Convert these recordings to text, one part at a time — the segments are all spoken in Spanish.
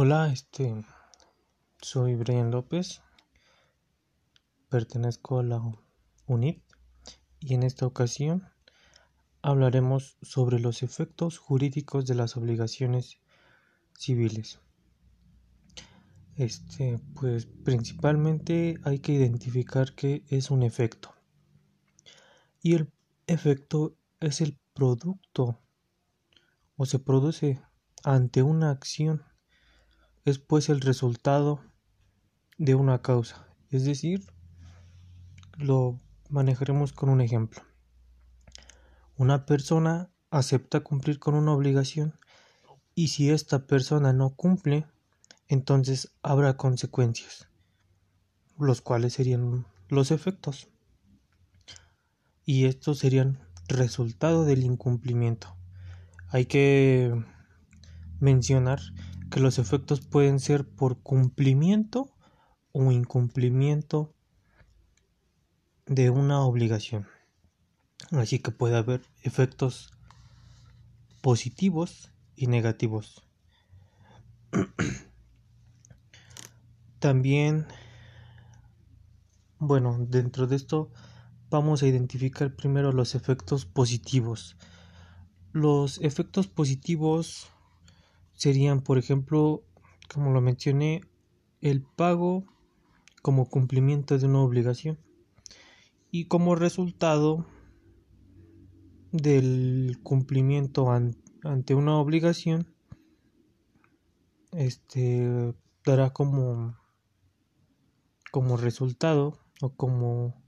Hola, este, soy Brian López, pertenezco a la UNIT y en esta ocasión hablaremos sobre los efectos jurídicos de las obligaciones civiles. Este, pues principalmente hay que identificar qué es un efecto. Y el efecto es el producto o se produce ante una acción es pues el resultado de una causa. Es decir, lo manejaremos con un ejemplo. Una persona acepta cumplir con una obligación y si esta persona no cumple, entonces habrá consecuencias, los cuales serían los efectos. Y estos serían resultado del incumplimiento. Hay que mencionar que los efectos pueden ser por cumplimiento o incumplimiento de una obligación. Así que puede haber efectos positivos y negativos. También, bueno, dentro de esto vamos a identificar primero los efectos positivos. Los efectos positivos serían, por ejemplo, como lo mencioné, el pago como cumplimiento de una obligación y como resultado del cumplimiento ante una obligación este dará como como resultado o como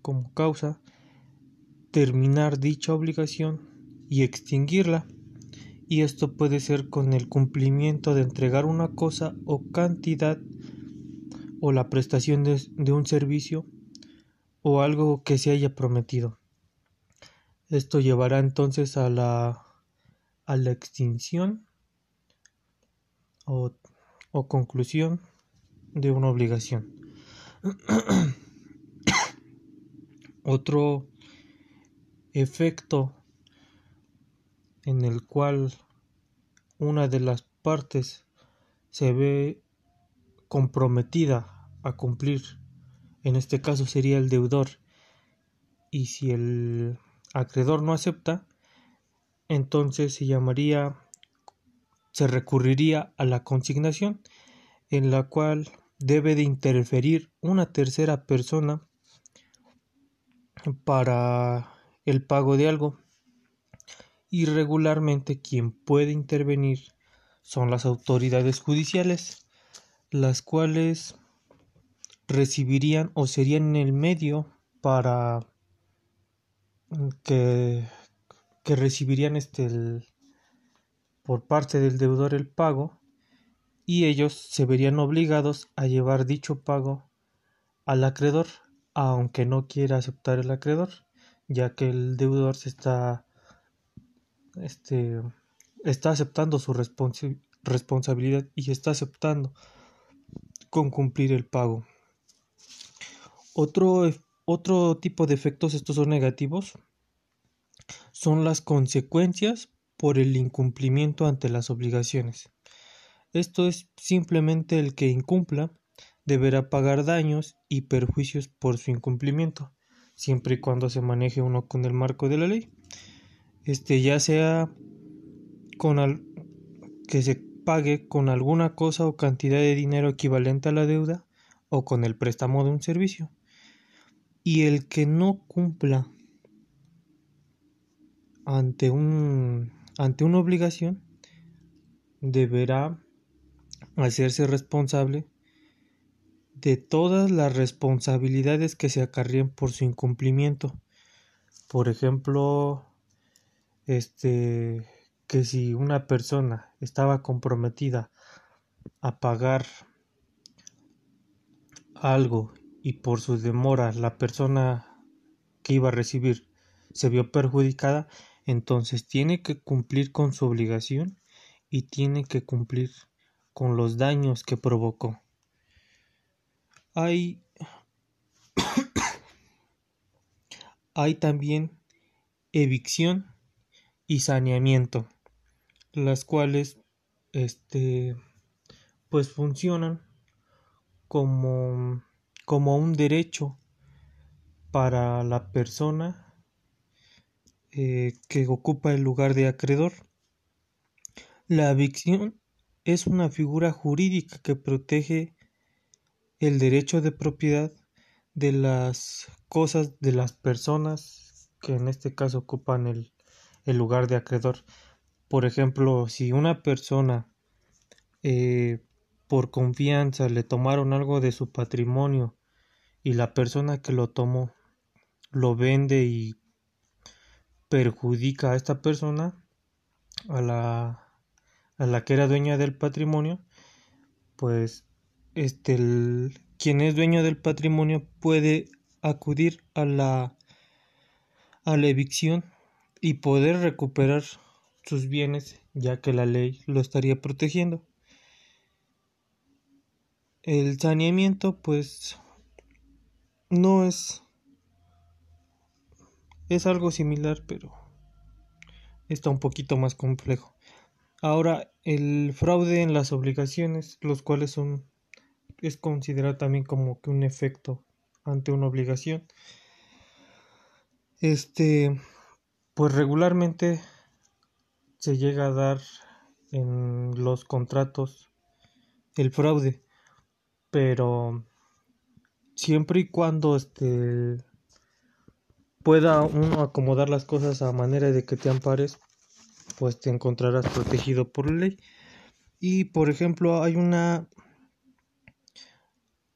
como causa terminar dicha obligación y extinguirla y esto puede ser con el cumplimiento de entregar una cosa o cantidad o la prestación de, un servicio o algo que se haya prometido. Esto llevará entonces a la, a la extinción o, o conclusión de una obligación. Otro efecto en el cual una de las partes se ve comprometida a cumplir, en este caso sería el deudor, y si el acreedor no acepta, entonces se llamaría, se recurriría a la consignación, en la cual debe de interferir una tercera persona para el pago de algo y regularmente quien puede intervenir son las autoridades judiciales, las cuales recibirían o serían el medio para que, que recibirían este por parte del deudor el pago y ellos se verían obligados a llevar dicho pago al acreedor aunque no quiera aceptar el acreedor ya que el deudor se está este, está aceptando su responsabilidad y está aceptando con cumplir el pago. Otro, otro tipo de efectos, estos son negativos, son las consecuencias por el incumplimiento ante las obligaciones. Esto es simplemente el que incumpla deberá pagar daños y perjuicios por su incumplimiento, siempre y cuando se maneje uno con el marco de la ley este ya sea con al, que se pague con alguna cosa o cantidad de dinero equivalente a la deuda o con el préstamo de un servicio. Y el que no cumpla ante un ante una obligación deberá hacerse responsable de todas las responsabilidades que se acarreen por su incumplimiento. Por ejemplo, este que si una persona estaba comprometida a pagar algo y por su demora la persona que iba a recibir se vio perjudicada, entonces tiene que cumplir con su obligación y tiene que cumplir con los daños que provocó. Hay hay también evicción y saneamiento, las cuales este pues funcionan como, como un derecho para la persona eh, que ocupa el lugar de acreedor. La evicción es una figura jurídica que protege el derecho de propiedad de las cosas de las personas que en este caso ocupan el, el lugar de acreedor. Por ejemplo, si una persona eh, por confianza le tomaron algo de su patrimonio y la persona que lo tomó lo vende y perjudica a esta persona, a la, a la que era dueña del patrimonio, pues este quien es dueño del patrimonio puede acudir a la a la evicción y poder recuperar sus bienes ya que la ley lo estaría protegiendo. El saneamiento pues no es es algo similar pero está un poquito más complejo. Ahora el fraude en las obligaciones, los cuales son es considerado también como que un efecto ante una obligación. Este pues regularmente se llega a dar en los contratos el fraude pero siempre y cuando este pueda uno acomodar las cosas a manera de que te ampares pues te encontrarás protegido por ley. Y por ejemplo hay una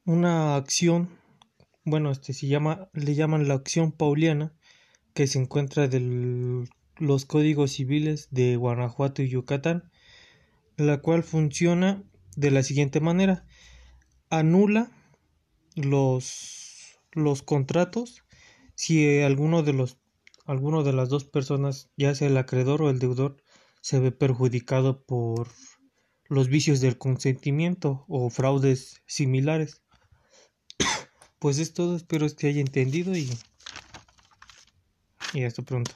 una acción bueno este se llama le llaman la acción pauliana que se encuentra de los códigos civiles de Guanajuato y Yucatán la cual funciona de la siguiente manera anula los, los contratos si alguno de los alguno de las dos personas, ya sea el acreedor o el deudor, se ve perjudicado por los vicios del consentimiento o fraudes similares. Pues es todo, espero que haya entendido y, y hasta pronto.